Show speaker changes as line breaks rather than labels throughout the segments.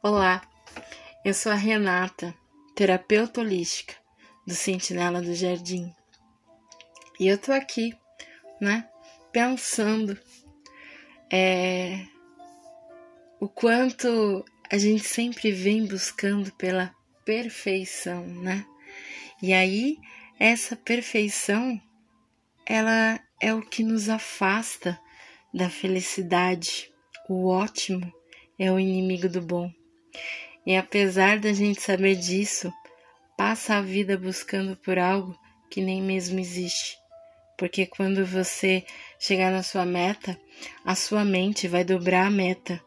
Olá, eu sou a Renata, terapeuta holística do Sentinela do Jardim. E eu tô aqui, né, pensando é, o quanto a gente sempre vem buscando pela perfeição, né? E aí, essa perfeição, ela é o que nos afasta da felicidade. O ótimo é o inimigo do bom. E apesar da gente saber disso, passa a vida buscando por algo que nem mesmo existe. Porque quando você chegar na sua meta, a sua mente vai dobrar a meta.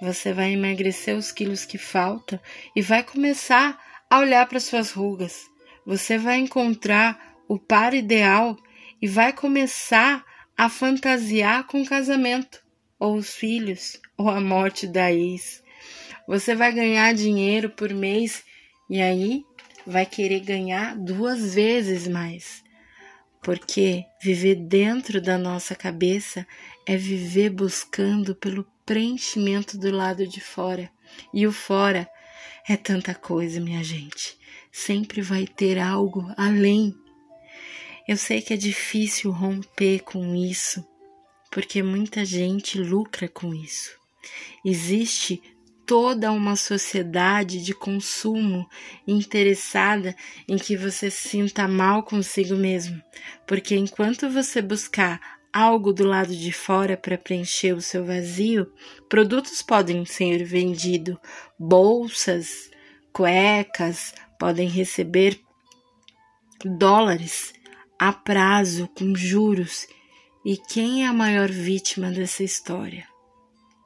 Você vai emagrecer os quilos que faltam e vai começar a olhar para suas rugas. Você vai encontrar o par ideal e vai começar a fantasiar com o casamento, ou os filhos, ou a morte da ex. Você vai ganhar dinheiro por mês e aí vai querer ganhar duas vezes mais. Porque viver dentro da nossa cabeça é viver buscando pelo preenchimento do lado de fora. E o fora é tanta coisa, minha gente. Sempre vai ter algo além. Eu sei que é difícil romper com isso, porque muita gente lucra com isso. Existe toda uma sociedade de consumo interessada em que você se sinta mal consigo mesmo, porque enquanto você buscar algo do lado de fora para preencher o seu vazio, produtos podem ser vendidos, bolsas, cuecas, podem receber dólares a prazo com juros. E quem é a maior vítima dessa história?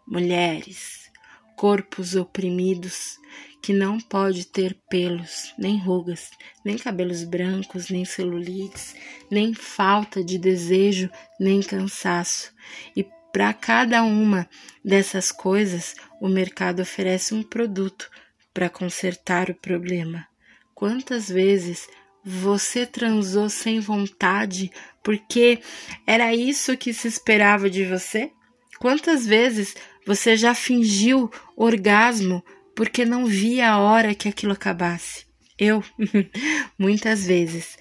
Mulheres corpos oprimidos, que não pode ter pelos, nem rugas, nem cabelos brancos, nem celulites, nem falta de desejo, nem cansaço. E para cada uma dessas coisas, o mercado oferece um produto para consertar o problema. Quantas vezes você transou sem vontade porque era isso que se esperava de você? Quantas vezes você já fingiu orgasmo porque não via a hora que aquilo acabasse? Eu, muitas vezes,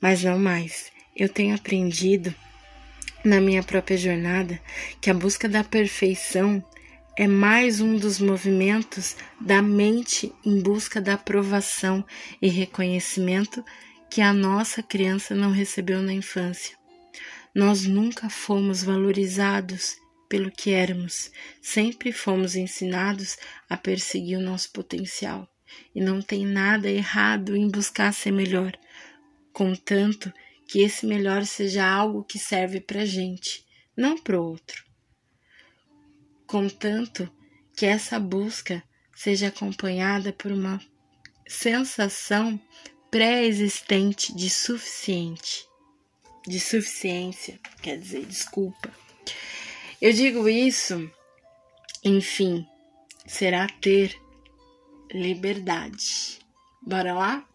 mas não mais. Eu tenho aprendido na minha própria jornada que a busca da perfeição é mais um dos movimentos da mente em busca da aprovação e reconhecimento que a nossa criança não recebeu na infância. Nós nunca fomos valorizados pelo que éramos, sempre fomos ensinados a perseguir o nosso potencial. E não tem nada errado em buscar ser melhor, contanto que esse melhor seja algo que serve para gente, não para outro. Contanto que essa busca seja acompanhada por uma sensação pré-existente de suficiente, de suficiência, quer dizer, desculpa. Eu digo isso, enfim, será ter liberdade. Bora lá?